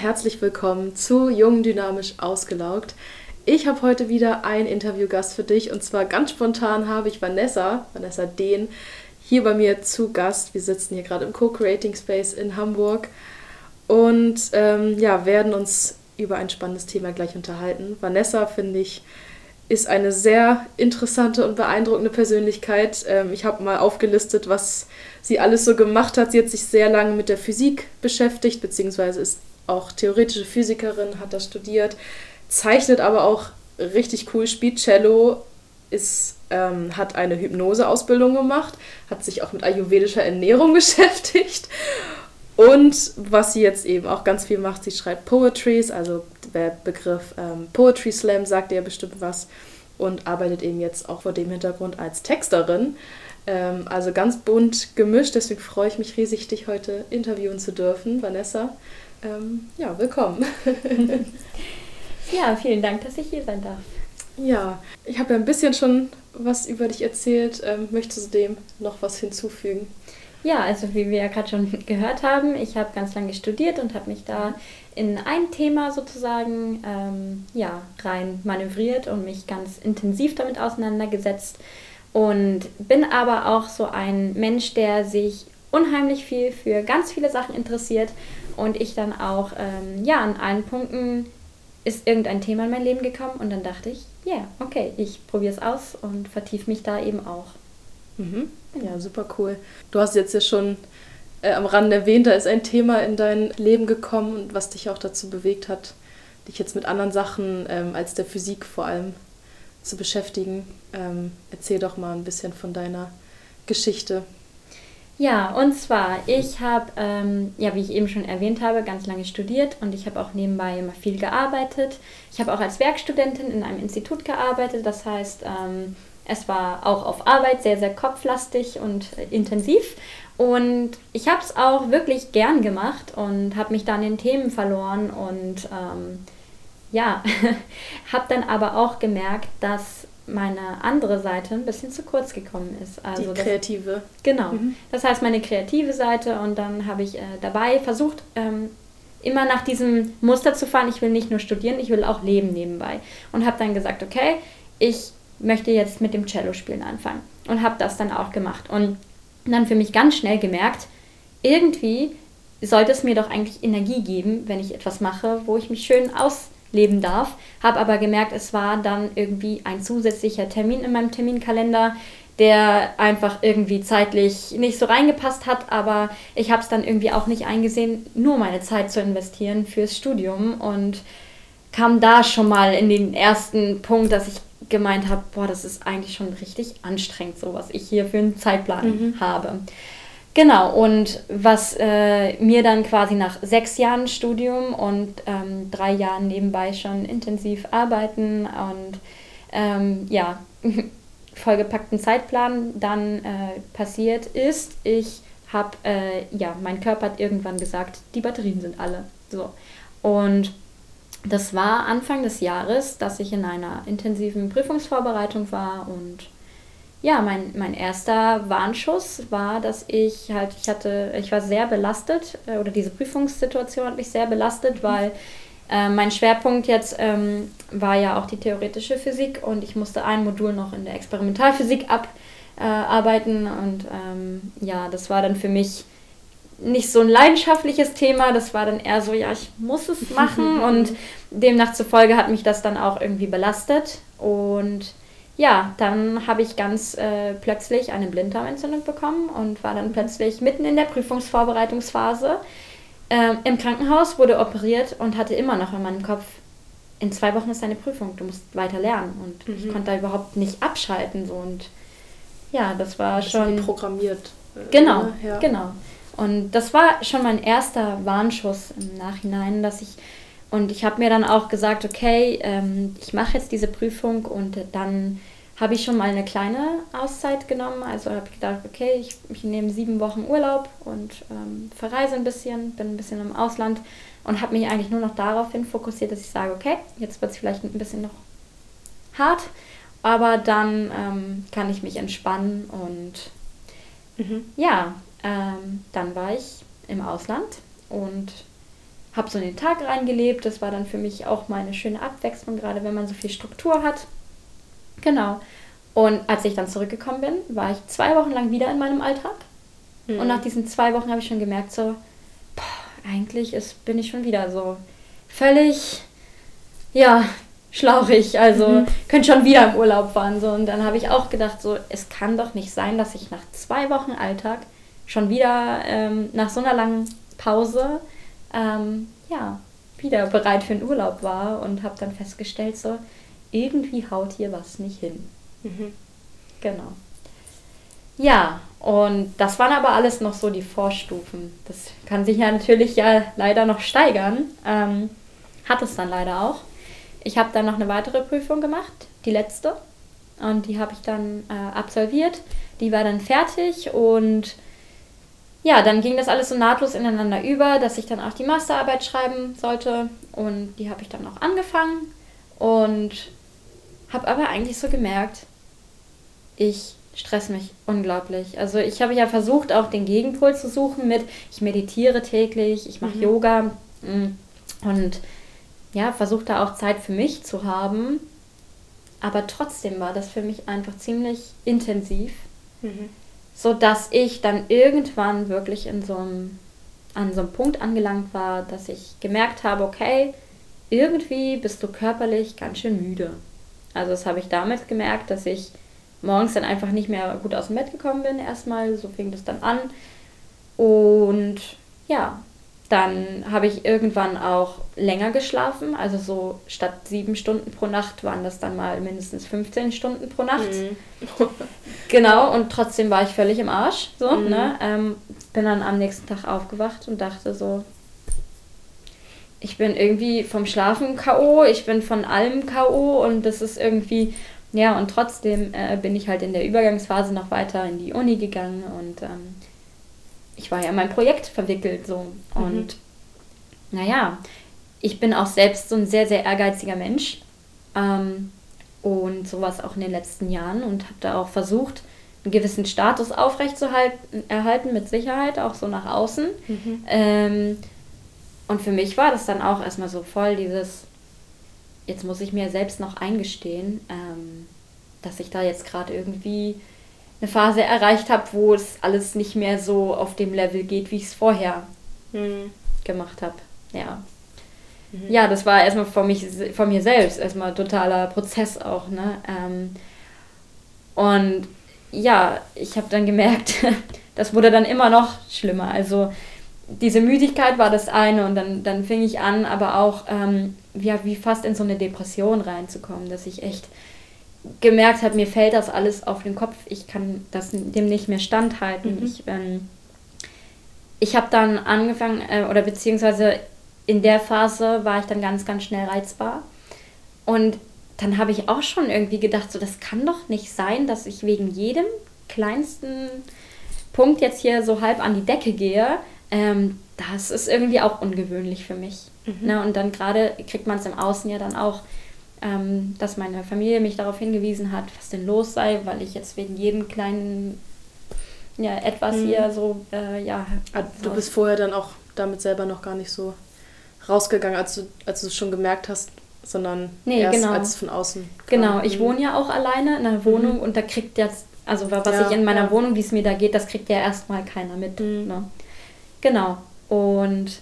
Herzlich willkommen zu Jung Dynamisch Ausgelaugt. Ich habe heute wieder einen Interviewgast für dich und zwar ganz spontan habe ich Vanessa, Vanessa Dehn, hier bei mir zu Gast. Wir sitzen hier gerade im Co-Creating Space in Hamburg und ähm, ja, werden uns über ein spannendes Thema gleich unterhalten. Vanessa, finde ich, ist eine sehr interessante und beeindruckende Persönlichkeit. Ähm, ich habe mal aufgelistet, was sie alles so gemacht hat. Sie hat sich sehr lange mit der Physik beschäftigt, beziehungsweise ist auch theoretische Physikerin, hat das studiert, zeichnet aber auch richtig cool, spielt Cello, ist, ähm, hat eine Hypnoseausbildung gemacht, hat sich auch mit ayurvedischer Ernährung beschäftigt. Und was sie jetzt eben auch ganz viel macht, sie schreibt Poetries, also der Begriff ähm, Poetry Slam sagt ihr bestimmt was und arbeitet eben jetzt auch vor dem Hintergrund als Texterin. Ähm, also ganz bunt gemischt, deswegen freue ich mich riesig, dich heute interviewen zu dürfen, Vanessa. Ähm, ja, willkommen. ja, vielen Dank, dass ich hier sein darf. Ja, ich habe ja ein bisschen schon was über dich erzählt. Ähm, möchtest du dem noch was hinzufügen? Ja, also wie wir ja gerade schon gehört haben, ich habe ganz lange studiert und habe mich da in ein Thema sozusagen ähm, ja, rein manövriert und mich ganz intensiv damit auseinandergesetzt. Und bin aber auch so ein Mensch, der sich unheimlich viel für ganz viele Sachen interessiert und ich dann auch ähm, ja an allen Punkten ist irgendein Thema in mein Leben gekommen und dann dachte ich, ja, yeah, okay, ich probiere es aus und vertiefe mich da eben auch. Mhm. Ja, super cool. Du hast jetzt ja schon äh, am Rande erwähnt, da ist ein Thema in dein Leben gekommen und was dich auch dazu bewegt hat, dich jetzt mit anderen Sachen ähm, als der Physik vor allem zu beschäftigen. Ähm, erzähl doch mal ein bisschen von deiner Geschichte. Ja, und zwar, ich habe, ähm, ja, wie ich eben schon erwähnt habe, ganz lange studiert und ich habe auch nebenbei immer viel gearbeitet. Ich habe auch als Werkstudentin in einem Institut gearbeitet, das heißt, ähm, es war auch auf Arbeit sehr, sehr kopflastig und äh, intensiv. Und ich habe es auch wirklich gern gemacht und habe mich dann in Themen verloren und ähm, ja, habe dann aber auch gemerkt, dass meine andere Seite ein bisschen zu kurz gekommen ist. Also Die kreative. Das, genau. Mhm. Das heißt meine kreative Seite und dann habe ich äh, dabei versucht, ähm, immer nach diesem Muster zu fahren. Ich will nicht nur studieren, ich will auch leben nebenbei. Und habe dann gesagt, okay, ich möchte jetzt mit dem Cello-Spielen anfangen. Und habe das dann auch gemacht. Und dann für mich ganz schnell gemerkt, irgendwie sollte es mir doch eigentlich Energie geben, wenn ich etwas mache, wo ich mich schön ausleben darf. Habe aber gemerkt, es war dann irgendwie ein zusätzlicher Termin in meinem Terminkalender, der einfach irgendwie zeitlich nicht so reingepasst hat, aber ich habe es dann irgendwie auch nicht eingesehen, nur meine Zeit zu investieren fürs Studium und kam da schon mal in den ersten Punkt, dass ich gemeint habe, boah, das ist eigentlich schon richtig anstrengend, so was ich hier für einen Zeitplan mhm. habe. Genau, und was äh, mir dann quasi nach sechs Jahren Studium und ähm, drei Jahren nebenbei schon intensiv arbeiten und ähm, ja, vollgepackten Zeitplan dann äh, passiert ist, ich habe, äh, ja, mein Körper hat irgendwann gesagt, die Batterien sind alle. So. Und das war Anfang des Jahres, dass ich in einer intensiven Prüfungsvorbereitung war und ja, mein, mein erster Warnschuss war, dass ich halt, ich hatte, ich war sehr belastet äh, oder diese Prüfungssituation hat mich sehr belastet, mhm. weil äh, mein Schwerpunkt jetzt ähm, war ja auch die theoretische Physik und ich musste ein Modul noch in der Experimentalphysik abarbeiten äh, und ähm, ja, das war dann für mich nicht so ein leidenschaftliches Thema. Das war dann eher so, ja, ich muss es machen. und demnach zufolge hat mich das dann auch irgendwie belastet. Und ja, dann habe ich ganz äh, plötzlich eine Blinddarmentzündung bekommen und war dann plötzlich mitten in der Prüfungsvorbereitungsphase äh, im Krankenhaus, wurde operiert und hatte immer noch in meinem Kopf, in zwei Wochen ist deine Prüfung, du musst weiter lernen. Und mhm. ich konnte da überhaupt nicht abschalten. So. Und ja, das war das schon. programmiert. Genau, ja. genau. Und das war schon mein erster Warnschuss im Nachhinein, dass ich und ich habe mir dann auch gesagt, okay, ähm, ich mache jetzt diese Prüfung und dann habe ich schon mal eine kleine Auszeit genommen. Also habe ich gedacht, okay, ich, ich nehme sieben Wochen Urlaub und ähm, verreise ein bisschen, bin ein bisschen im Ausland und habe mich eigentlich nur noch darauf hin fokussiert, dass ich sage, okay, jetzt wird es vielleicht ein bisschen noch hart, aber dann ähm, kann ich mich entspannen und mhm. ja, ähm, dann war ich im Ausland und habe so in den Tag reingelebt. Das war dann für mich auch mal eine schöne Abwechslung, gerade wenn man so viel Struktur hat. Genau. Und als ich dann zurückgekommen bin, war ich zwei Wochen lang wieder in meinem Alltag. Mhm. Und nach diesen zwei Wochen habe ich schon gemerkt, so, boah, eigentlich ist, bin ich schon wieder so völlig, ja, schlauchig. Also mhm. könnte schon wieder im Urlaub fahren. So. Und dann habe ich auch gedacht, so, es kann doch nicht sein, dass ich nach zwei Wochen Alltag schon wieder ähm, nach so einer langen Pause ähm, ja, wieder bereit für den Urlaub war und habe dann festgestellt, so irgendwie haut hier was nicht hin. Mhm. Genau. Ja, und das waren aber alles noch so die Vorstufen. Das kann sich ja natürlich ja leider noch steigern. Ähm, hat es dann leider auch. Ich habe dann noch eine weitere Prüfung gemacht, die letzte. Und die habe ich dann äh, absolviert. Die war dann fertig und ja, dann ging das alles so nahtlos ineinander über, dass ich dann auch die Masterarbeit schreiben sollte. Und die habe ich dann auch angefangen und habe aber eigentlich so gemerkt, ich stress mich unglaublich. Also ich habe ja versucht, auch den Gegenpol zu suchen mit, ich meditiere täglich, ich mache mhm. Yoga mm, und ja, versuche da auch Zeit für mich zu haben. Aber trotzdem war das für mich einfach ziemlich intensiv. Mhm so dass ich dann irgendwann wirklich in so einem, an so einem Punkt angelangt war, dass ich gemerkt habe, okay, irgendwie bist du körperlich ganz schön müde. Also das habe ich damit gemerkt, dass ich morgens dann einfach nicht mehr gut aus dem Bett gekommen bin erstmal, so fing das dann an. Und ja, dann habe ich irgendwann auch länger geschlafen. Also so statt sieben Stunden pro Nacht waren das dann mal mindestens 15 Stunden pro Nacht. Mhm. genau, und trotzdem war ich völlig im Arsch. So, mhm. ne? Ähm, bin dann am nächsten Tag aufgewacht und dachte so, ich bin irgendwie vom Schlafen K.O., ich bin von allem K.O. und das ist irgendwie, ja, und trotzdem äh, bin ich halt in der Übergangsphase noch weiter in die Uni gegangen und ähm, ich war ja in mein Projekt verwickelt so. Mhm. Und naja, ich bin auch selbst so ein sehr, sehr ehrgeiziger Mensch. Ähm, und sowas auch in den letzten Jahren und habe da auch versucht, einen gewissen Status aufrechtzuerhalten, erhalten, mit Sicherheit, auch so nach außen. Mhm. Ähm, und für mich war das dann auch erstmal so voll dieses, jetzt muss ich mir selbst noch eingestehen, ähm, dass ich da jetzt gerade irgendwie eine Phase erreicht habe, wo es alles nicht mehr so auf dem Level geht, wie ich es vorher mhm. gemacht habe. Ja. Mhm. Ja, das war erstmal von, mich, von mir selbst erstmal totaler Prozess auch. Ne? Ähm, und ja, ich habe dann gemerkt, das wurde dann immer noch schlimmer. Also diese Müdigkeit war das eine und dann, dann fing ich an, aber auch ähm, ja, wie fast in so eine Depression reinzukommen, dass ich echt gemerkt habe, mir fällt das alles auf den Kopf, ich kann das dem nicht mehr standhalten. Mhm. Ich, ähm, ich habe dann angefangen, äh, oder beziehungsweise in der Phase war ich dann ganz, ganz schnell reizbar. Und dann habe ich auch schon irgendwie gedacht, so das kann doch nicht sein, dass ich wegen jedem kleinsten Punkt jetzt hier so halb an die Decke gehe. Ähm, das ist irgendwie auch ungewöhnlich für mich. Mhm. Ne? Und dann gerade kriegt man es im Außen ja dann auch ähm, dass meine Familie mich darauf hingewiesen hat, was denn los sei, weil ich jetzt wegen jedem kleinen ja, etwas mhm. hier so, äh, ja. Ah, du bist vorher dann auch damit selber noch gar nicht so rausgegangen, als du, als du es schon gemerkt hast, sondern nee, erst genau. als es von außen kam. Genau, ich mhm. wohne ja auch alleine in einer Wohnung mhm. und da kriegt jetzt, also was ja, ich in meiner ja. Wohnung, wie es mir da geht, das kriegt ja erstmal keiner mit. Mhm. Ne? Genau. Und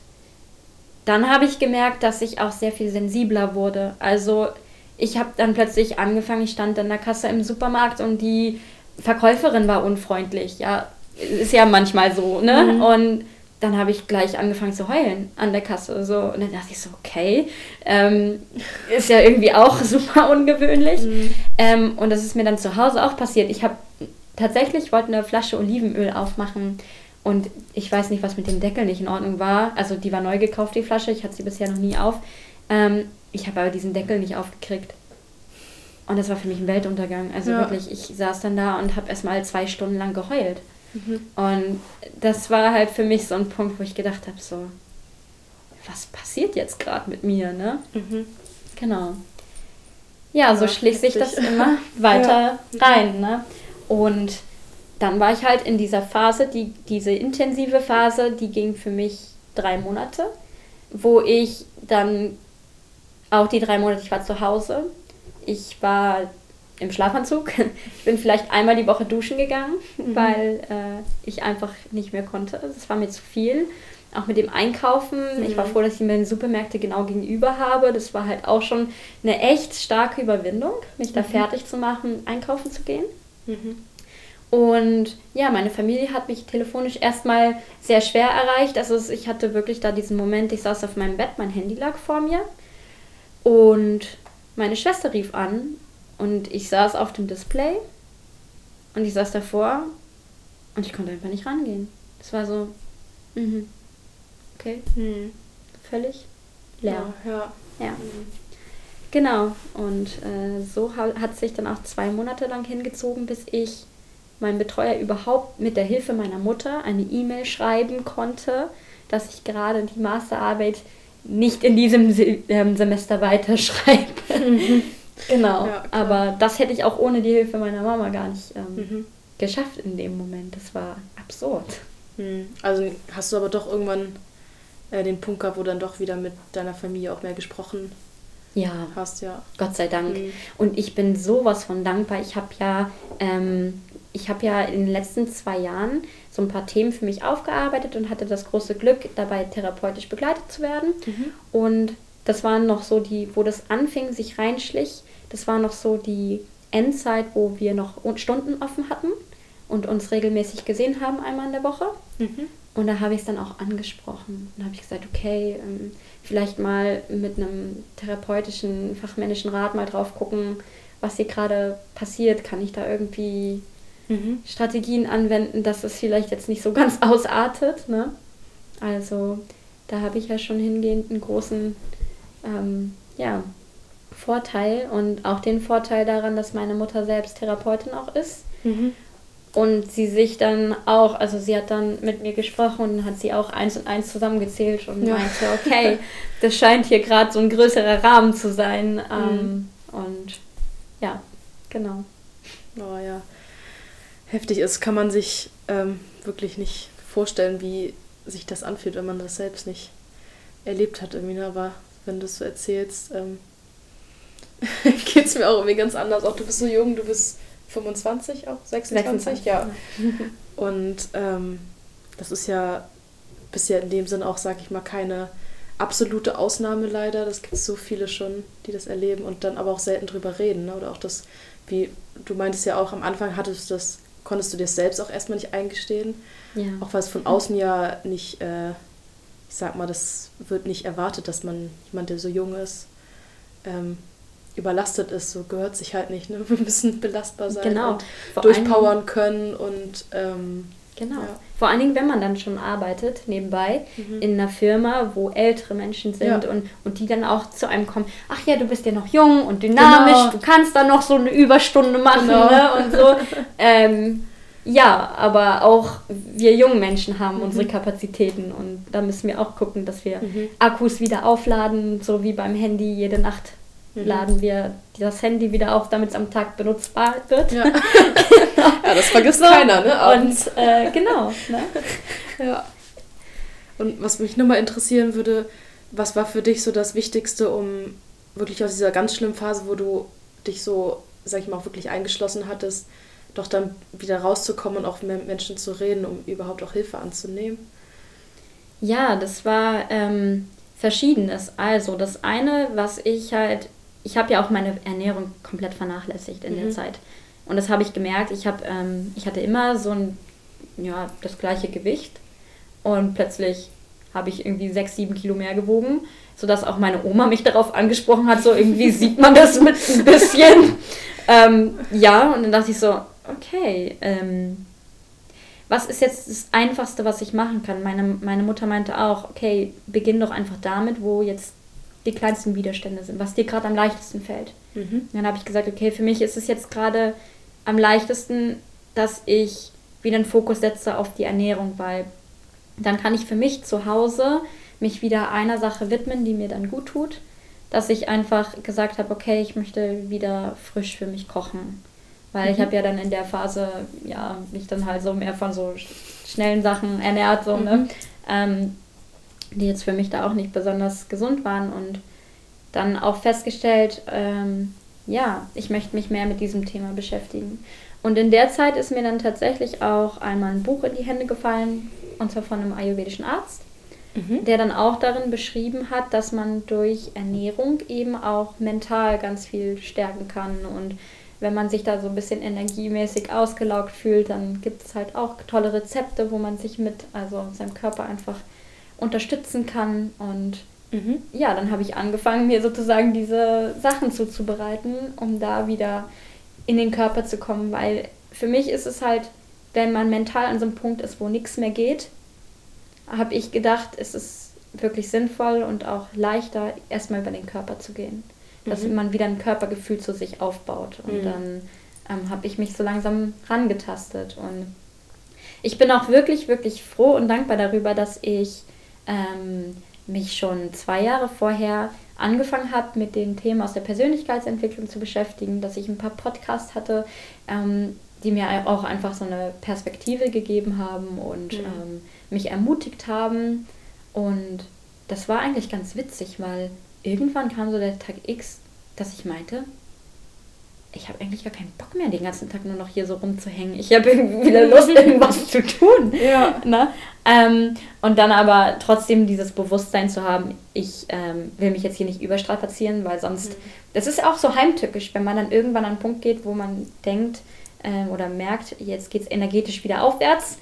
dann habe ich gemerkt, dass ich auch sehr viel sensibler wurde. Also ich habe dann plötzlich angefangen, ich stand an der Kasse im Supermarkt und die Verkäuferin war unfreundlich. Ja, ist ja manchmal so, ne? Mhm. Und dann habe ich gleich angefangen zu heulen an der Kasse. So. Und dann dachte ich so, okay, ähm, ist ja irgendwie auch super ungewöhnlich. Mhm. Ähm, und das ist mir dann zu Hause auch passiert. Ich habe tatsächlich, wollte eine Flasche Olivenöl aufmachen und ich weiß nicht, was mit dem Deckel nicht in Ordnung war. Also die war neu gekauft, die Flasche. Ich hatte sie bisher noch nie auf. Ähm, ich habe aber diesen Deckel nicht aufgekriegt. Und das war für mich ein Weltuntergang. Also ja. wirklich, ich saß dann da und habe erstmal zwei Stunden lang geheult. Mhm. Und das war halt für mich so ein Punkt, wo ich gedacht habe, so, was passiert jetzt gerade mit mir, ne? Mhm. Genau. Ja, so ja, schließt sich das immer weiter ja. rein, ne? Und dann war ich halt in dieser Phase, die, diese intensive Phase, die ging für mich drei Monate. wo ich dann auch die drei Monate, ich war zu Hause, ich war im Schlafanzug. Ich bin vielleicht einmal die Woche duschen gegangen, mhm. weil äh, ich einfach nicht mehr konnte. Das war mir zu viel. Auch mit dem Einkaufen. Mhm. Ich war mhm. froh, dass ich mir den Supermärkte genau gegenüber habe. Das war halt auch schon eine echt starke Überwindung, mich da mhm. fertig zu machen, einkaufen zu gehen. Und ja, meine Familie hat mich telefonisch erstmal sehr schwer erreicht. Also ich hatte wirklich da diesen Moment, ich saß auf meinem Bett, mein Handy lag vor mir und meine Schwester rief an und ich saß auf dem Display und ich saß davor und ich konnte einfach nicht rangehen. Es war so, mhm. okay, mhm. völlig leer. Ja, ja. ja. Mhm. Genau, und äh, so hat sich dann auch zwei Monate lang hingezogen, bis ich meinem Betreuer überhaupt mit der Hilfe meiner Mutter eine E-Mail schreiben konnte, dass ich gerade die Masterarbeit nicht in diesem ähm, Semester weiterschreibe. Mhm. Genau, ja, aber das hätte ich auch ohne die Hilfe meiner Mama gar nicht ähm, mhm. geschafft in dem Moment. Das war absurd. Mhm. Also hast du aber doch irgendwann äh, den Punkt gehabt, wo dann doch wieder mit deiner Familie auch mehr gesprochen ja. hast, ja. Gott sei Dank. Mhm. Und ich bin sowas von dankbar. Ich habe ja, ähm, ich habe ja in den letzten zwei Jahren so ein paar Themen für mich aufgearbeitet und hatte das große Glück, dabei therapeutisch begleitet zu werden. Mhm. Und das waren noch so die, wo das anfing, sich reinschlich, das war noch so die Endzeit, wo wir noch Stunden offen hatten und uns regelmäßig gesehen haben, einmal in der Woche. Mhm. Und da habe ich es dann auch angesprochen. Und habe ich gesagt, okay, ähm, vielleicht mal mit einem therapeutischen, fachmännischen Rat mal drauf gucken, was hier gerade passiert. Kann ich da irgendwie mhm. Strategien anwenden, dass es vielleicht jetzt nicht so ganz ausartet. Ne? Also da habe ich ja schon hingehend einen großen ähm, ja, Vorteil und auch den Vorteil daran, dass meine Mutter selbst Therapeutin auch ist. Mhm. Und sie sich dann auch, also sie hat dann mit mir gesprochen und hat sie auch eins und eins zusammengezählt und ja. meinte, okay, das scheint hier gerade so ein größerer Rahmen zu sein. Mhm. Ähm, und ja, genau. Oh ja, heftig ist, kann man sich ähm, wirklich nicht vorstellen, wie sich das anfühlt, wenn man das selbst nicht erlebt hat irgendwie. Ne? Aber wenn du es so erzählst, ähm, geht es mir auch irgendwie ganz anders. Auch du bist so jung, du bist 25 auch, 26, 26 ja. Und ähm, das ist ja bisher in dem Sinn auch, sag ich mal, keine absolute Ausnahme leider. Das gibt so viele schon, die das erleben und dann aber auch selten drüber reden. Ne? Oder auch das, wie du meintest ja auch, am Anfang hattest du das, konntest du dir selbst auch erstmal nicht eingestehen. Ja. Auch weil es von außen ja nicht, äh, ich sag mal, das wird nicht erwartet, dass man jemand, der so jung ist, ähm, überlastet ist, so gehört sich halt nicht. Ne? Wir müssen belastbar sein genau. und Vor durchpowern können und ähm, Genau. Ja. Vor allen Dingen, wenn man dann schon arbeitet, nebenbei, mhm. in einer Firma, wo ältere Menschen sind ja. und, und die dann auch zu einem kommen, ach ja, du bist ja noch jung und dynamisch, genau. du kannst da noch so eine Überstunde machen genau. ne? und so. ähm, ja, aber auch wir jungen Menschen haben mhm. unsere Kapazitäten und da müssen wir auch gucken, dass wir mhm. Akkus wieder aufladen, so wie beim Handy jede Nacht mhm. laden wir das Handy wieder auf, damit es am Tag benutzbar wird. Ja, ja das vergisst so. keiner, ne? Abends. Und äh, genau. Ne? ja. Und was mich nochmal interessieren würde, was war für dich so das Wichtigste, um wirklich aus dieser ganz schlimmen Phase, wo du dich so, sag ich mal, auch wirklich eingeschlossen hattest, doch dann wieder rauszukommen und auch mit Menschen zu reden, um überhaupt auch Hilfe anzunehmen? Ja, das war ähm, verschiedenes. Also das eine, was ich halt ich habe ja auch meine Ernährung komplett vernachlässigt in mhm. der Zeit. Und das habe ich gemerkt. Ich, hab, ähm, ich hatte immer so ein, ja, das gleiche Gewicht. Und plötzlich habe ich irgendwie sechs, sieben Kilo mehr gewogen, sodass auch meine Oma mich darauf angesprochen hat, so irgendwie sieht man das mit ein bisschen. ähm, ja, und dann dachte ich so, okay, ähm, was ist jetzt das Einfachste, was ich machen kann? Meine, meine Mutter meinte auch, okay, beginn doch einfach damit, wo jetzt die kleinsten Widerstände sind, was dir gerade am leichtesten fällt. Mhm. Dann habe ich gesagt, okay, für mich ist es jetzt gerade am leichtesten, dass ich wieder einen Fokus setze auf die Ernährung, weil dann kann ich für mich zu Hause mich wieder einer Sache widmen, die mir dann gut tut, dass ich einfach gesagt habe, okay, ich möchte wieder frisch für mich kochen. Weil mhm. ich habe ja dann in der Phase, ja, mich dann halt so mehr von so schnellen Sachen ernährt, so, ne? mhm. ne? Ähm, die jetzt für mich da auch nicht besonders gesund waren und dann auch festgestellt, ähm, ja, ich möchte mich mehr mit diesem Thema beschäftigen. Und in der Zeit ist mir dann tatsächlich auch einmal ein Buch in die Hände gefallen, und zwar von einem ayurvedischen Arzt, mhm. der dann auch darin beschrieben hat, dass man durch Ernährung eben auch mental ganz viel stärken kann. Und wenn man sich da so ein bisschen energiemäßig ausgelaugt fühlt, dann gibt es halt auch tolle Rezepte, wo man sich mit, also seinem Körper einfach unterstützen kann. Und mhm. ja, dann habe ich angefangen, mir sozusagen diese Sachen zuzubereiten, um da wieder in den Körper zu kommen, weil für mich ist es halt, wenn man mental an so einem Punkt ist, wo nichts mehr geht, habe ich gedacht, es ist wirklich sinnvoll und auch leichter, erstmal über den Körper zu gehen. Dass mhm. man wieder ein Körpergefühl zu sich aufbaut. Und mhm. dann ähm, habe ich mich so langsam rangetastet. Und ich bin auch wirklich, wirklich froh und dankbar darüber, dass ich ähm, mich schon zwei Jahre vorher angefangen habe, mit den Themen aus der Persönlichkeitsentwicklung zu beschäftigen, dass ich ein paar Podcasts hatte, ähm, die mir auch einfach so eine Perspektive gegeben haben und mhm. ähm, mich ermutigt haben. Und das war eigentlich ganz witzig, weil irgendwann kam so der Tag X, dass ich meinte, ich habe eigentlich gar keinen Bock mehr, den ganzen Tag nur noch hier so rumzuhängen. Ich habe wieder Lust, irgendwas zu tun. Ja. Ne? Ähm, und dann aber trotzdem dieses Bewusstsein zu haben, ich ähm, will mich jetzt hier nicht überstrapazieren, weil sonst, mhm. das ist auch so heimtückisch, wenn man dann irgendwann an einen Punkt geht, wo man denkt ähm, oder merkt, jetzt geht es energetisch wieder aufwärts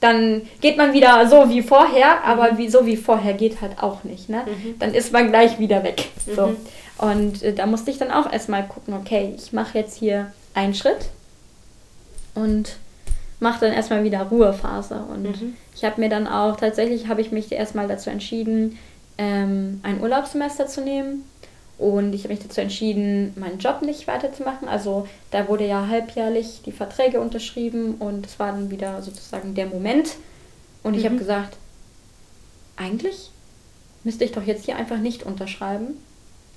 dann geht man wieder so wie vorher, aber mhm. wie, so wie vorher geht halt auch nicht. Ne? Mhm. Dann ist man gleich wieder weg. So. Mhm. Und äh, da musste ich dann auch erstmal gucken, okay, ich mache jetzt hier einen Schritt und mache dann erstmal wieder Ruhephase. Und mhm. ich habe mir dann auch, tatsächlich habe ich mich erstmal dazu entschieden, ähm, ein Urlaubssemester zu nehmen und ich habe mich dazu entschieden, meinen Job nicht weiterzumachen. Also da wurde ja halbjährlich die Verträge unterschrieben und es war dann wieder sozusagen der Moment. Und ich mhm. habe gesagt, eigentlich müsste ich doch jetzt hier einfach nicht unterschreiben,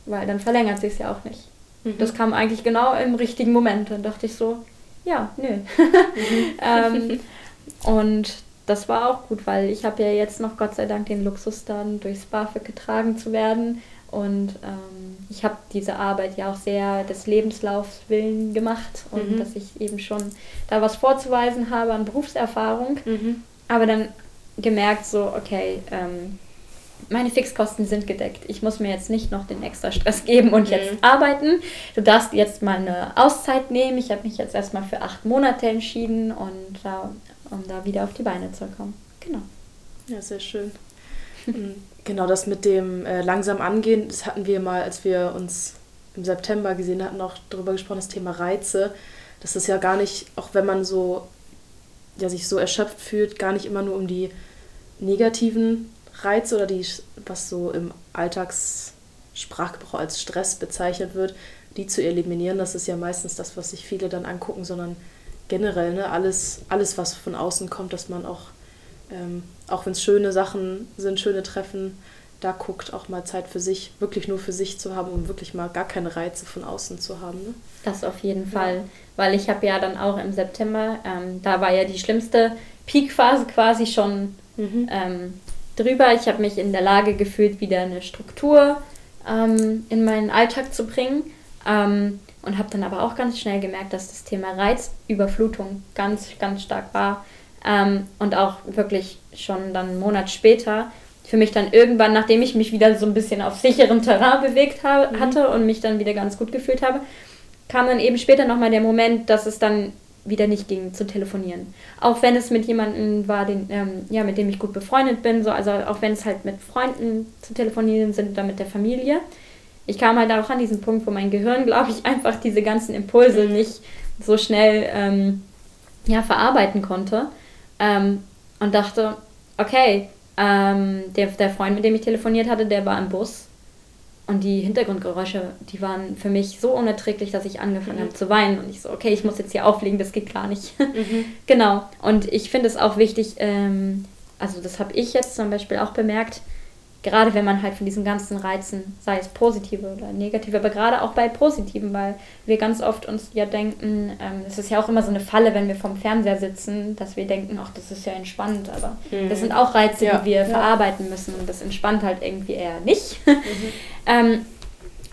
weil dann verlängert sich es ja auch nicht. Mhm. Das kam eigentlich genau im richtigen Moment. Dann dachte ich so, ja, nö. Mhm. ähm, und das war auch gut, weil ich habe ja jetzt noch Gott sei Dank den Luxus dann durchs BAföG getragen zu werden und ähm, ich habe diese Arbeit ja auch sehr des Lebenslaufs willen gemacht und mhm. dass ich eben schon da was vorzuweisen habe an Berufserfahrung. Mhm. Aber dann gemerkt so, okay, ähm, meine Fixkosten sind gedeckt. Ich muss mir jetzt nicht noch den extra Stress geben und mhm. jetzt arbeiten. Du darfst jetzt mal eine Auszeit nehmen. Ich habe mich jetzt erstmal für acht Monate entschieden und äh, um da wieder auf die Beine zu kommen. Genau. Ja, sehr schön. Genau, das mit dem äh, langsam angehen, das hatten wir mal, als wir uns im September gesehen hatten, auch darüber gesprochen, das Thema Reize. Das ist ja gar nicht, auch wenn man so, ja, sich so erschöpft fühlt, gar nicht immer nur um die negativen Reize oder die, was so im Alltagssprachgebrauch als Stress bezeichnet wird, die zu eliminieren. Das ist ja meistens das, was sich viele dann angucken, sondern generell, ne, alles, alles, was von außen kommt, dass man auch ähm, auch wenn es schöne Sachen sind, schöne Treffen, da guckt, auch mal Zeit für sich, wirklich nur für sich zu haben, um wirklich mal gar keine Reize von außen zu haben. Ne? Das auf jeden ja. Fall, weil ich habe ja dann auch im September, ähm, da war ja die schlimmste Peakphase quasi schon mhm. ähm, drüber. Ich habe mich in der Lage gefühlt, wieder eine Struktur ähm, in meinen Alltag zu bringen. Ähm, und habe dann aber auch ganz schnell gemerkt, dass das Thema Reizüberflutung ganz, ganz stark war. Ähm, und auch wirklich schon dann einen Monat später für mich dann irgendwann, nachdem ich mich wieder so ein bisschen auf sicherem Terrain bewegt ha mhm. hatte und mich dann wieder ganz gut gefühlt habe, kam dann eben später nochmal der Moment, dass es dann wieder nicht ging zu telefonieren. Auch wenn es mit jemandem war, den, ähm, ja, mit dem ich gut befreundet bin, so, also auch wenn es halt mit Freunden zu telefonieren sind oder mit der Familie. Ich kam halt auch an diesen Punkt, wo mein Gehirn, glaube ich, einfach diese ganzen Impulse mhm. nicht so schnell ähm, ja, verarbeiten konnte ähm, und dachte, okay, ähm, der, der Freund, mit dem ich telefoniert hatte, der war im Bus und die Hintergrundgeräusche, die waren für mich so unerträglich, dass ich angefangen mhm. habe zu weinen. Und ich so, okay, ich muss jetzt hier auflegen, das geht gar nicht. Mhm. genau. Und ich finde es auch wichtig, ähm, also das habe ich jetzt zum Beispiel auch bemerkt, gerade wenn man halt von diesen ganzen Reizen, sei es positive oder negative, aber gerade auch bei positiven, weil wir ganz oft uns ja denken, ähm, es ist ja auch immer so eine Falle, wenn wir vom Fernseher sitzen, dass wir denken, ach, das ist ja entspannt, aber mhm. das sind auch Reize, ja. die wir ja. verarbeiten müssen und das entspannt halt irgendwie eher nicht. Mhm. ähm,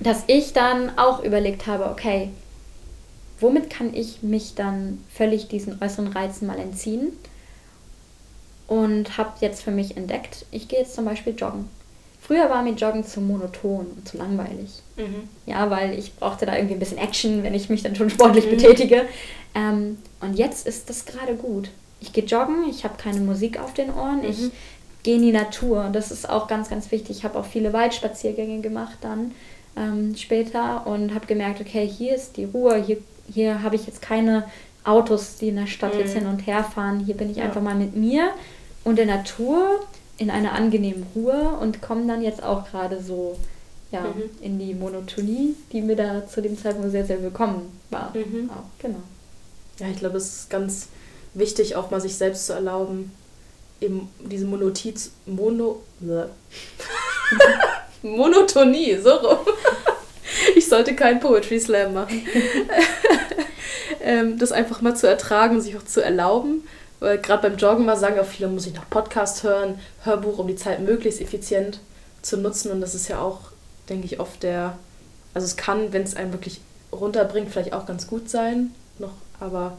dass ich dann auch überlegt habe, okay, womit kann ich mich dann völlig diesen äußeren Reizen mal entziehen? Und habe jetzt für mich entdeckt, ich gehe jetzt zum Beispiel joggen. Früher war mir Joggen zu monoton und zu langweilig. Mhm. Ja, weil ich brauchte da irgendwie ein bisschen Action, wenn ich mich dann schon sportlich mhm. betätige. Ähm, und jetzt ist das gerade gut. Ich gehe joggen, ich habe keine Musik auf den Ohren, mhm. ich gehe in die Natur. Das ist auch ganz, ganz wichtig. Ich habe auch viele Waldspaziergänge gemacht dann ähm, später und habe gemerkt, okay, hier ist die Ruhe, hier, hier habe ich jetzt keine Autos, die in der Stadt jetzt mhm. hin und her fahren. Hier bin ich ja. einfach mal mit mir und der Natur in einer angenehmen Ruhe und komme dann jetzt auch gerade so ja, mhm. in die Monotonie, die mir da zu dem Zeitpunkt sehr, sehr willkommen war. Mhm. Auch, genau. Ja, ich glaube, es ist ganz wichtig, auch mal sich selbst zu erlauben, eben diese Monotiz, Mono, Monotonie, so rum. ich sollte keinen Poetry Slam machen. ähm, das einfach mal zu ertragen, sich auch zu erlauben weil gerade beim Joggen mal sagen auch viele, muss ich noch Podcast hören, Hörbuch, um die Zeit möglichst effizient zu nutzen. Und das ist ja auch, denke ich, oft der, also es kann, wenn es einen wirklich runterbringt, vielleicht auch ganz gut sein, noch, aber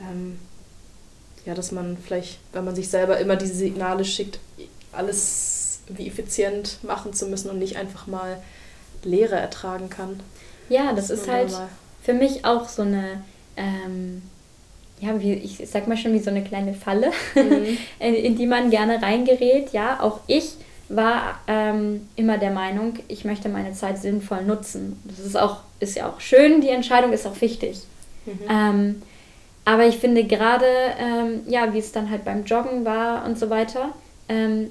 ähm, ja, dass man vielleicht, wenn man sich selber immer diese Signale schickt, alles wie effizient machen zu müssen und nicht einfach mal Leere ertragen kann. Ja, das, das ist halt für mich auch so eine ähm, ja, wie, ich sag mal schon wie so eine kleine Falle, mhm. in, in, die man gerne reingerät. Ja, auch ich war ähm, immer der Meinung, ich möchte meine Zeit sinnvoll nutzen. Das ist auch, ist ja auch schön, die Entscheidung ist auch wichtig. Mhm. Ähm, aber ich finde gerade, ähm, ja, wie es dann halt beim Joggen war und so weiter, ähm,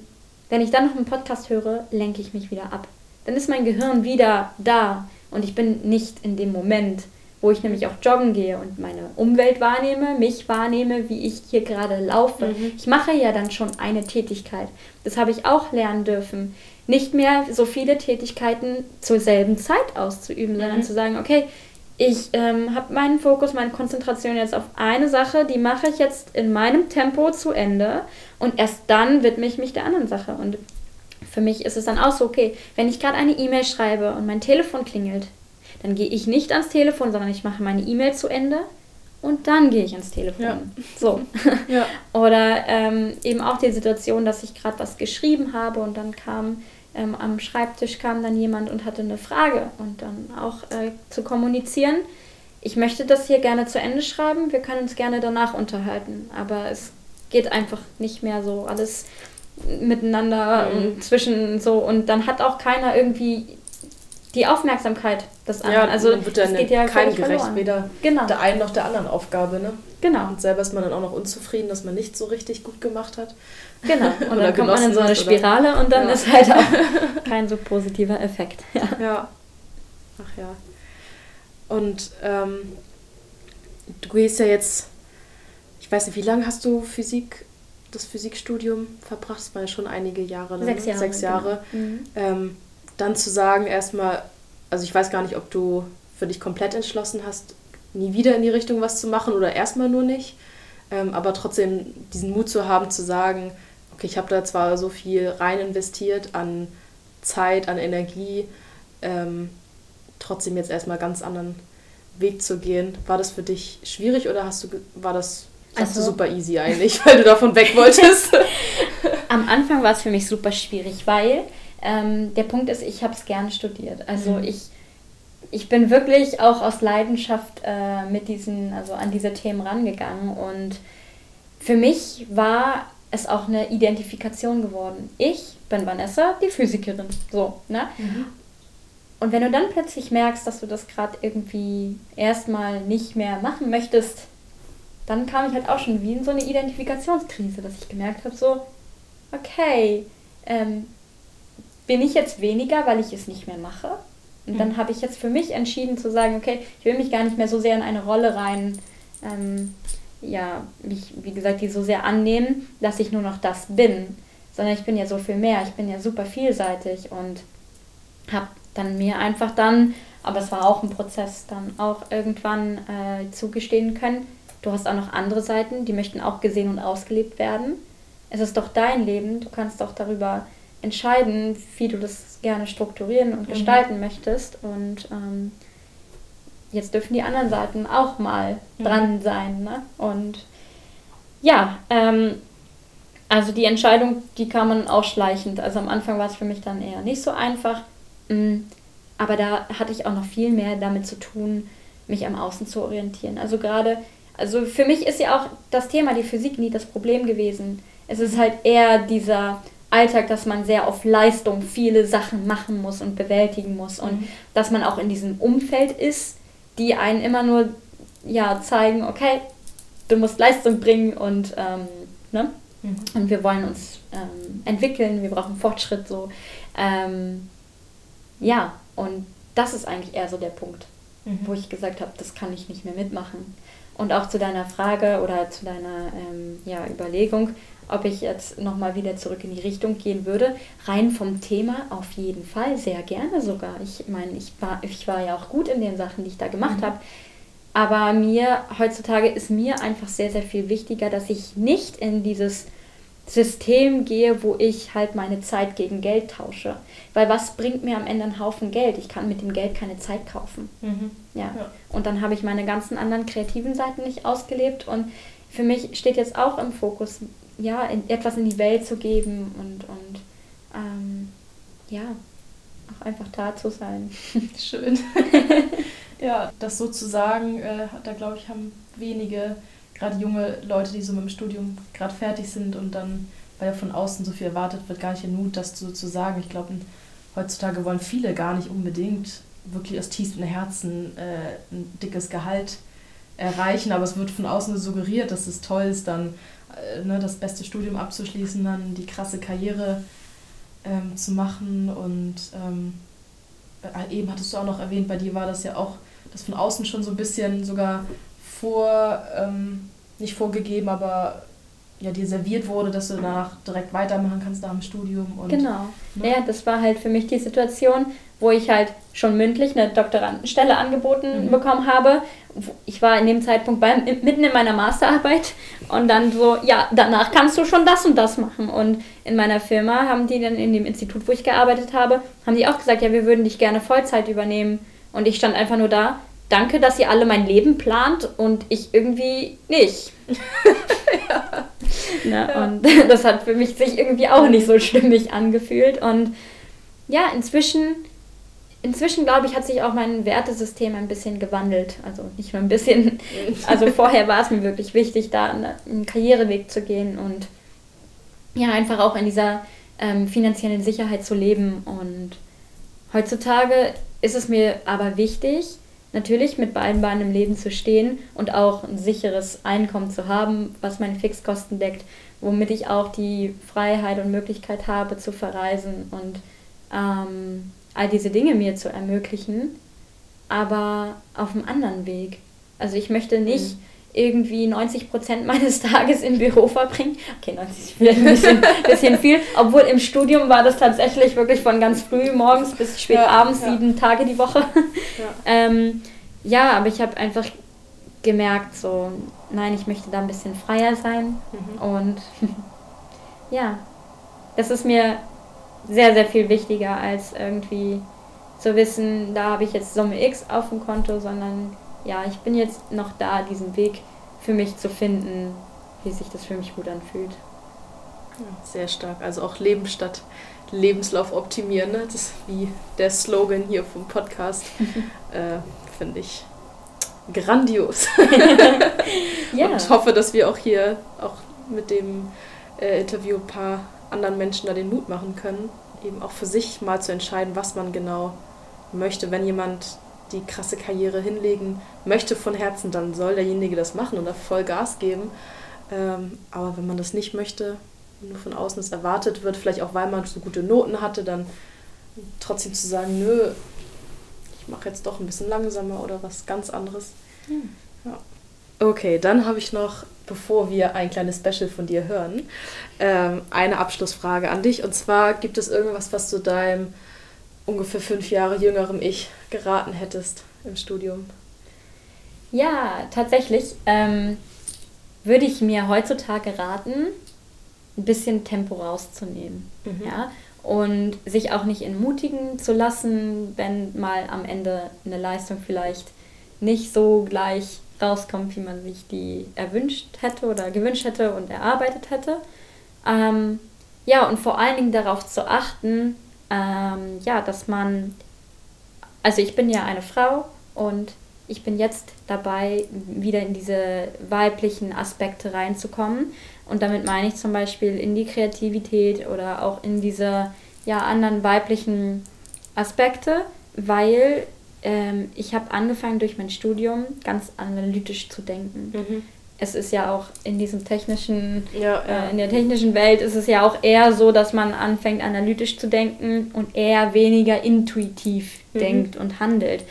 wenn ich dann noch einen Podcast höre, lenke ich mich wieder ab. Dann ist mein Gehirn wieder da und ich bin nicht in dem Moment wo ich nämlich auch joggen gehe und meine Umwelt wahrnehme, mich wahrnehme, wie ich hier gerade laufe. Mhm. Ich mache ja dann schon eine Tätigkeit. Das habe ich auch lernen dürfen. Nicht mehr so viele Tätigkeiten zur selben Zeit auszuüben, mhm. sondern zu sagen, okay, ich ähm, habe meinen Fokus, meine Konzentration jetzt auf eine Sache, die mache ich jetzt in meinem Tempo zu Ende und erst dann widme ich mich der anderen Sache. Und für mich ist es dann auch so, okay, wenn ich gerade eine E-Mail schreibe und mein Telefon klingelt, dann gehe ich nicht ans Telefon, sondern ich mache meine E-Mail zu Ende und dann gehe ich ans Telefon. Ja. So. ja. Oder ähm, eben auch die Situation, dass ich gerade was geschrieben habe und dann kam ähm, am Schreibtisch kam dann jemand und hatte eine Frage und dann auch äh, zu kommunizieren. Ich möchte das hier gerne zu Ende schreiben, wir können uns gerne danach unterhalten, aber es geht einfach nicht mehr so alles miteinander mhm. und zwischen so und dann hat auch keiner irgendwie die Aufmerksamkeit des anderen. Ja, also wird dann geht ja keinem gerecht, verloren. weder genau. der einen noch der anderen Aufgabe. Ne? Genau. Und selber ist man dann auch noch unzufrieden, dass man nicht so richtig gut gemacht hat. Genau. Und dann kommt man in so eine Spirale und dann ja. ist halt auch kein so positiver Effekt. Ja. ja. Ach ja. Und ähm, du gehst ja jetzt, ich weiß nicht, wie lange hast du Physik, das Physikstudium verbracht? Das waren ja schon einige Jahre. Ne? Sechs Jahre. Sechs Jahre. Genau. Mhm. Ähm, dann zu sagen, erstmal, also ich weiß gar nicht, ob du für dich komplett entschlossen hast, nie wieder in die Richtung was zu machen oder erstmal nur nicht, ähm, aber trotzdem diesen Mut zu haben, zu sagen, okay, ich habe da zwar so viel rein investiert an Zeit, an Energie, ähm, trotzdem jetzt erstmal ganz anderen Weg zu gehen. War das für dich schwierig oder hast du, war das also, super easy eigentlich, weil du davon weg wolltest? Am Anfang war es für mich super schwierig, weil ähm, der Punkt ist, ich habe es gern studiert. Also mhm. ich, ich bin wirklich auch aus Leidenschaft äh, mit diesen, also an diese Themen rangegangen und für mich war es auch eine Identifikation geworden. Ich bin Vanessa, die Physikerin. So, ne? Mhm. Und wenn du dann plötzlich merkst, dass du das gerade irgendwie erstmal nicht mehr machen möchtest, dann kam ich halt auch schon wie in so eine Identifikationskrise, dass ich gemerkt habe, so, okay, ähm, bin ich jetzt weniger, weil ich es nicht mehr mache. Und mhm. dann habe ich jetzt für mich entschieden zu sagen, okay, ich will mich gar nicht mehr so sehr in eine Rolle rein, ähm, ja, mich, wie gesagt, die so sehr annehmen, dass ich nur noch das bin, sondern ich bin ja so viel mehr. Ich bin ja super vielseitig und habe dann mir einfach dann, aber es war auch ein Prozess, dann auch irgendwann äh, zugestehen können, du hast auch noch andere Seiten, die möchten auch gesehen und ausgelebt werden. Es ist doch dein Leben, du kannst doch darüber entscheiden, wie du das gerne strukturieren und mhm. gestalten möchtest. Und ähm, jetzt dürfen die anderen Seiten auch mal mhm. dran sein. Ne? Und ja, ähm, also die Entscheidung, die kam man ausschleichend. Also am Anfang war es für mich dann eher nicht so einfach. Mm, aber da hatte ich auch noch viel mehr damit zu tun, mich am Außen zu orientieren. Also gerade, also für mich ist ja auch das Thema die Physik nie das Problem gewesen. Es ist halt eher dieser Alltag, dass man sehr auf Leistung viele Sachen machen muss und bewältigen muss und mhm. dass man auch in diesem Umfeld ist, die einen immer nur ja zeigen, okay, du musst Leistung bringen und ähm, ne? Mhm. und wir wollen uns ähm, entwickeln, wir brauchen Fortschritt so. Ähm, ja, und das ist eigentlich eher so der Punkt, mhm. wo ich gesagt habe, das kann ich nicht mehr mitmachen. Und auch zu deiner Frage oder zu deiner ähm, ja, Überlegung, ob ich jetzt nochmal wieder zurück in die Richtung gehen würde. Rein vom Thema auf jeden Fall, sehr gerne sogar. Ich meine, ich war, ich war ja auch gut in den Sachen, die ich da gemacht mhm. habe. Aber mir, heutzutage ist mir einfach sehr, sehr viel wichtiger, dass ich nicht in dieses System gehe, wo ich halt meine Zeit gegen Geld tausche. Weil was bringt mir am Ende einen Haufen Geld? Ich kann mit dem Geld keine Zeit kaufen. Mhm. Ja. ja. Und dann habe ich meine ganzen anderen kreativen Seiten nicht ausgelebt. Und für mich steht jetzt auch im Fokus, ja, in, etwas in die Welt zu geben und, und ähm, ja, auch einfach da zu sein. Schön. ja, das sozusagen, äh, da glaube ich, haben wenige, gerade junge Leute, die so mit dem Studium gerade fertig sind und dann, weil ja von außen so viel erwartet wird, gar nicht den Mut, das so zu sagen. Ich glaube, heutzutage wollen viele gar nicht unbedingt wirklich aus tiefstem Herzen äh, ein dickes Gehalt erreichen, aber es wird von außen suggeriert, dass es toll ist, dann äh, ne, das beste Studium abzuschließen, dann die krasse Karriere ähm, zu machen. Und ähm, äh, eben hattest du auch noch erwähnt, bei dir war das ja auch, das von außen schon so ein bisschen sogar vor, ähm, nicht vorgegeben, aber ja, dir serviert wurde, dass du danach direkt weitermachen kannst nach dem Studium. Und, genau. Ne? Ja, das war halt für mich die Situation, wo ich halt schon mündlich eine Doktorandenstelle angeboten mhm. bekommen habe. Ich war in dem Zeitpunkt bei, mitten in meiner Masterarbeit und dann so, ja, danach kannst du schon das und das machen. Und in meiner Firma haben die dann in dem Institut, wo ich gearbeitet habe, haben die auch gesagt, ja, wir würden dich gerne Vollzeit übernehmen. Und ich stand einfach nur da, danke, dass ihr alle mein Leben plant und ich irgendwie nicht. ja. Na, ja. Und das hat für mich sich irgendwie auch nicht so stimmig angefühlt. Und ja, inzwischen inzwischen, glaube ich, hat sich auch mein Wertesystem ein bisschen gewandelt. Also nicht nur ein bisschen. Also vorher war es mir wirklich wichtig, da einen Karriereweg zu gehen und ja, einfach auch in dieser ähm, finanziellen Sicherheit zu leben. Und heutzutage ist es mir aber wichtig, natürlich mit beiden Beinen im Leben zu stehen und auch ein sicheres Einkommen zu haben, was meine Fixkosten deckt, womit ich auch die Freiheit und Möglichkeit habe zu verreisen und ähm, all diese Dinge mir zu ermöglichen, aber auf einem anderen Weg. Also ich möchte nicht mhm. Irgendwie 90 Prozent meines Tages im Büro verbringen. Okay, 90 ist vielleicht ein bisschen, bisschen viel. Obwohl im Studium war das tatsächlich wirklich von ganz früh morgens bis spät ja, abends, ja. sieben Tage die Woche. Ja, ähm, ja aber ich habe einfach gemerkt, so, nein, ich möchte da ein bisschen freier sein. Mhm. Und ja, das ist mir sehr, sehr viel wichtiger als irgendwie zu wissen, da habe ich jetzt Summe X auf dem Konto, sondern ja, ich bin jetzt noch da, diesen Weg für mich zu finden, wie sich das für mich gut anfühlt. Ja, sehr stark. Also auch Leben statt Lebenslauf optimieren. Ne? Das ist wie der Slogan hier vom Podcast. äh, Finde ich grandios. ja. Und hoffe, dass wir auch hier auch mit dem äh, Interview ein paar anderen Menschen da den Mut machen können, eben auch für sich mal zu entscheiden, was man genau möchte. Wenn jemand die krasse Karriere hinlegen möchte von Herzen, dann soll derjenige das machen und da voll Gas geben. Ähm, aber wenn man das nicht möchte, nur von außen es erwartet wird, vielleicht auch weil man so gute Noten hatte, dann trotzdem zu sagen, nö, ich mache jetzt doch ein bisschen langsamer oder was ganz anderes. Hm. Ja. Okay, dann habe ich noch bevor wir ein kleines Special von dir hören, ähm, eine Abschlussfrage an dich. Und zwar gibt es irgendwas, was du deinem ungefähr fünf Jahre jüngerem Ich geraten hättest im Studium? Ja, tatsächlich ähm, würde ich mir heutzutage raten, ein bisschen Tempo rauszunehmen. Mhm. Ja? Und sich auch nicht entmutigen zu lassen, wenn mal am Ende eine Leistung vielleicht nicht so gleich rauskommt, wie man sich die erwünscht hätte oder gewünscht hätte und erarbeitet hätte. Ähm, ja, und vor allen Dingen darauf zu achten, ähm, ja, dass man, also ich bin ja eine Frau und ich bin jetzt dabei, wieder in diese weiblichen Aspekte reinzukommen. Und damit meine ich zum Beispiel in die Kreativität oder auch in diese ja, anderen weiblichen Aspekte, weil ähm, ich habe angefangen durch mein Studium ganz analytisch zu denken. Mhm. Es ist ja auch in diesem technischen, ja, ja. Äh, in der technischen Welt ist es ja auch eher so, dass man anfängt analytisch zu denken und eher weniger intuitiv mhm. denkt und handelt,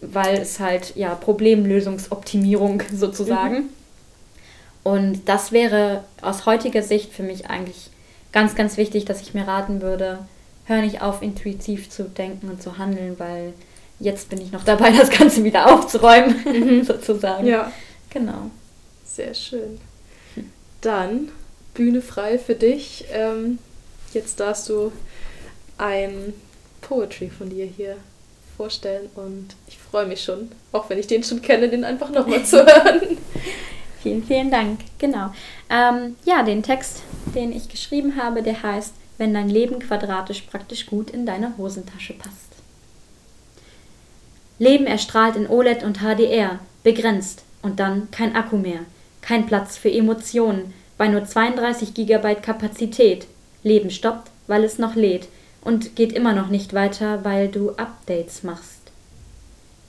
weil es halt ja Problemlösungsoptimierung sozusagen. Mhm. Und das wäre aus heutiger Sicht für mich eigentlich ganz, ganz wichtig, dass ich mir raten würde, hör nicht auf, intuitiv zu denken und zu handeln, weil jetzt bin ich noch dabei, das Ganze wieder aufzuräumen, mhm. sozusagen. Ja. Genau. Sehr schön. Dann Bühne frei für dich. Ähm, jetzt darfst du ein Poetry von dir hier vorstellen und ich freue mich schon, auch wenn ich den schon kenne, den einfach nochmal zu hören. vielen, vielen Dank. Genau. Ähm, ja, den Text, den ich geschrieben habe, der heißt, wenn dein Leben quadratisch praktisch gut in deine Hosentasche passt. Leben erstrahlt in OLED und HDR, begrenzt und dann kein Akku mehr, kein Platz für Emotionen, bei nur 32 GB Kapazität. Leben stoppt, weil es noch lädt und geht immer noch nicht weiter, weil du Updates machst.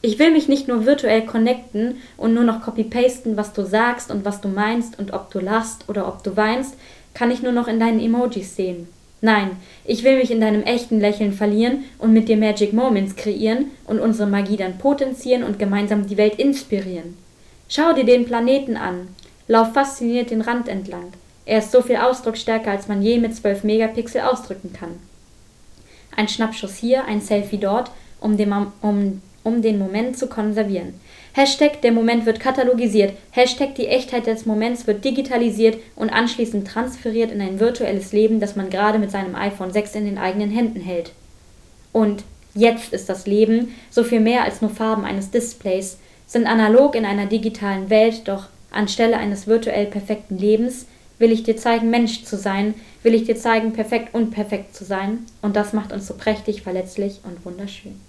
Ich will mich nicht nur virtuell connecten und nur noch copy-pasten, was du sagst und was du meinst und ob du lachst oder ob du weinst, kann ich nur noch in deinen Emojis sehen. Nein, ich will mich in deinem echten Lächeln verlieren und mit dir Magic Moments kreieren und unsere Magie dann potenzieren und gemeinsam die Welt inspirieren. Schau dir den Planeten an. Lauf fasziniert den Rand entlang. Er ist so viel ausdrucksstärker, als man je mit 12 Megapixel ausdrücken kann. Ein Schnappschuss hier, ein Selfie dort, um den, um, um den Moment zu konservieren. Hashtag der Moment wird katalogisiert, Hashtag die Echtheit des Moments wird digitalisiert und anschließend transferiert in ein virtuelles Leben, das man gerade mit seinem iPhone 6 in den eigenen Händen hält. Und jetzt ist das Leben so viel mehr als nur Farben eines Displays, sind analog in einer digitalen Welt, doch anstelle eines virtuell perfekten Lebens will ich dir zeigen, Mensch zu sein, will ich dir zeigen, perfekt und perfekt zu sein. Und das macht uns so prächtig, verletzlich und wunderschön.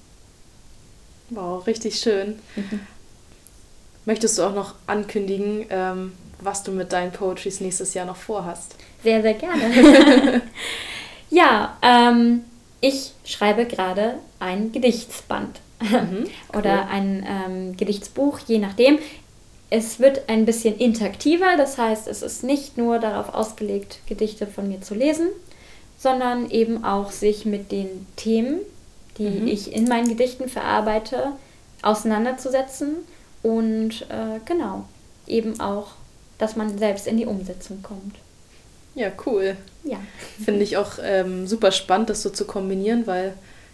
Wow, richtig schön. Mhm. Möchtest du auch noch ankündigen, ähm, was du mit deinen Poetries nächstes Jahr noch vorhast? Sehr, sehr gerne. ja, ähm, ich schreibe gerade ein Gedichtsband mhm, oder ein ähm, Gedichtsbuch, je nachdem. Es wird ein bisschen interaktiver, das heißt, es ist nicht nur darauf ausgelegt, Gedichte von mir zu lesen, sondern eben auch sich mit den Themen, die mhm. ich in meinen Gedichten verarbeite, auseinanderzusetzen und äh, genau, eben auch, dass man selbst in die Umsetzung kommt. Ja, cool. Ja. Finde ich auch ähm, super spannend, das so zu kombinieren, weil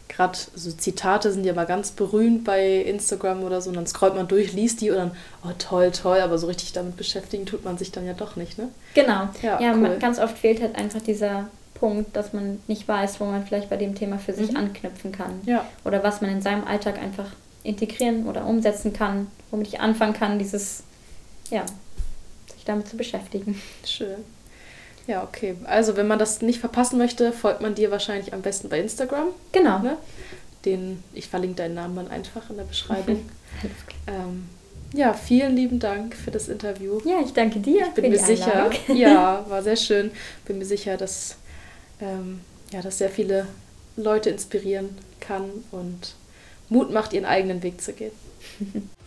gerade so Zitate sind ja mal ganz berühmt bei Instagram oder so und dann scrollt man durch, liest die und dann, oh toll, toll, aber so richtig damit beschäftigen tut man sich dann ja doch nicht, ne? Genau. Ja, ja cool. ganz oft fehlt halt einfach dieser Punkt, dass man nicht weiß, wo man vielleicht bei dem Thema für sich mhm. anknüpfen kann. Ja. Oder was man in seinem Alltag einfach integrieren oder umsetzen kann, womit ich anfangen kann, dieses, ja, sich damit zu beschäftigen. Schön. Ja, okay. Also, wenn man das nicht verpassen möchte, folgt man dir wahrscheinlich am besten bei Instagram. Genau. Ne? Den, ich verlinke deinen Namen dann einfach in der Beschreibung. ähm, ja, vielen lieben Dank für das Interview. Ja, ich danke dir. Ich bin mir sicher, ja, war sehr schön. Bin mir sicher, dass, ähm, ja, dass sehr viele Leute inspirieren kann und Mut macht, ihren eigenen Weg zu gehen.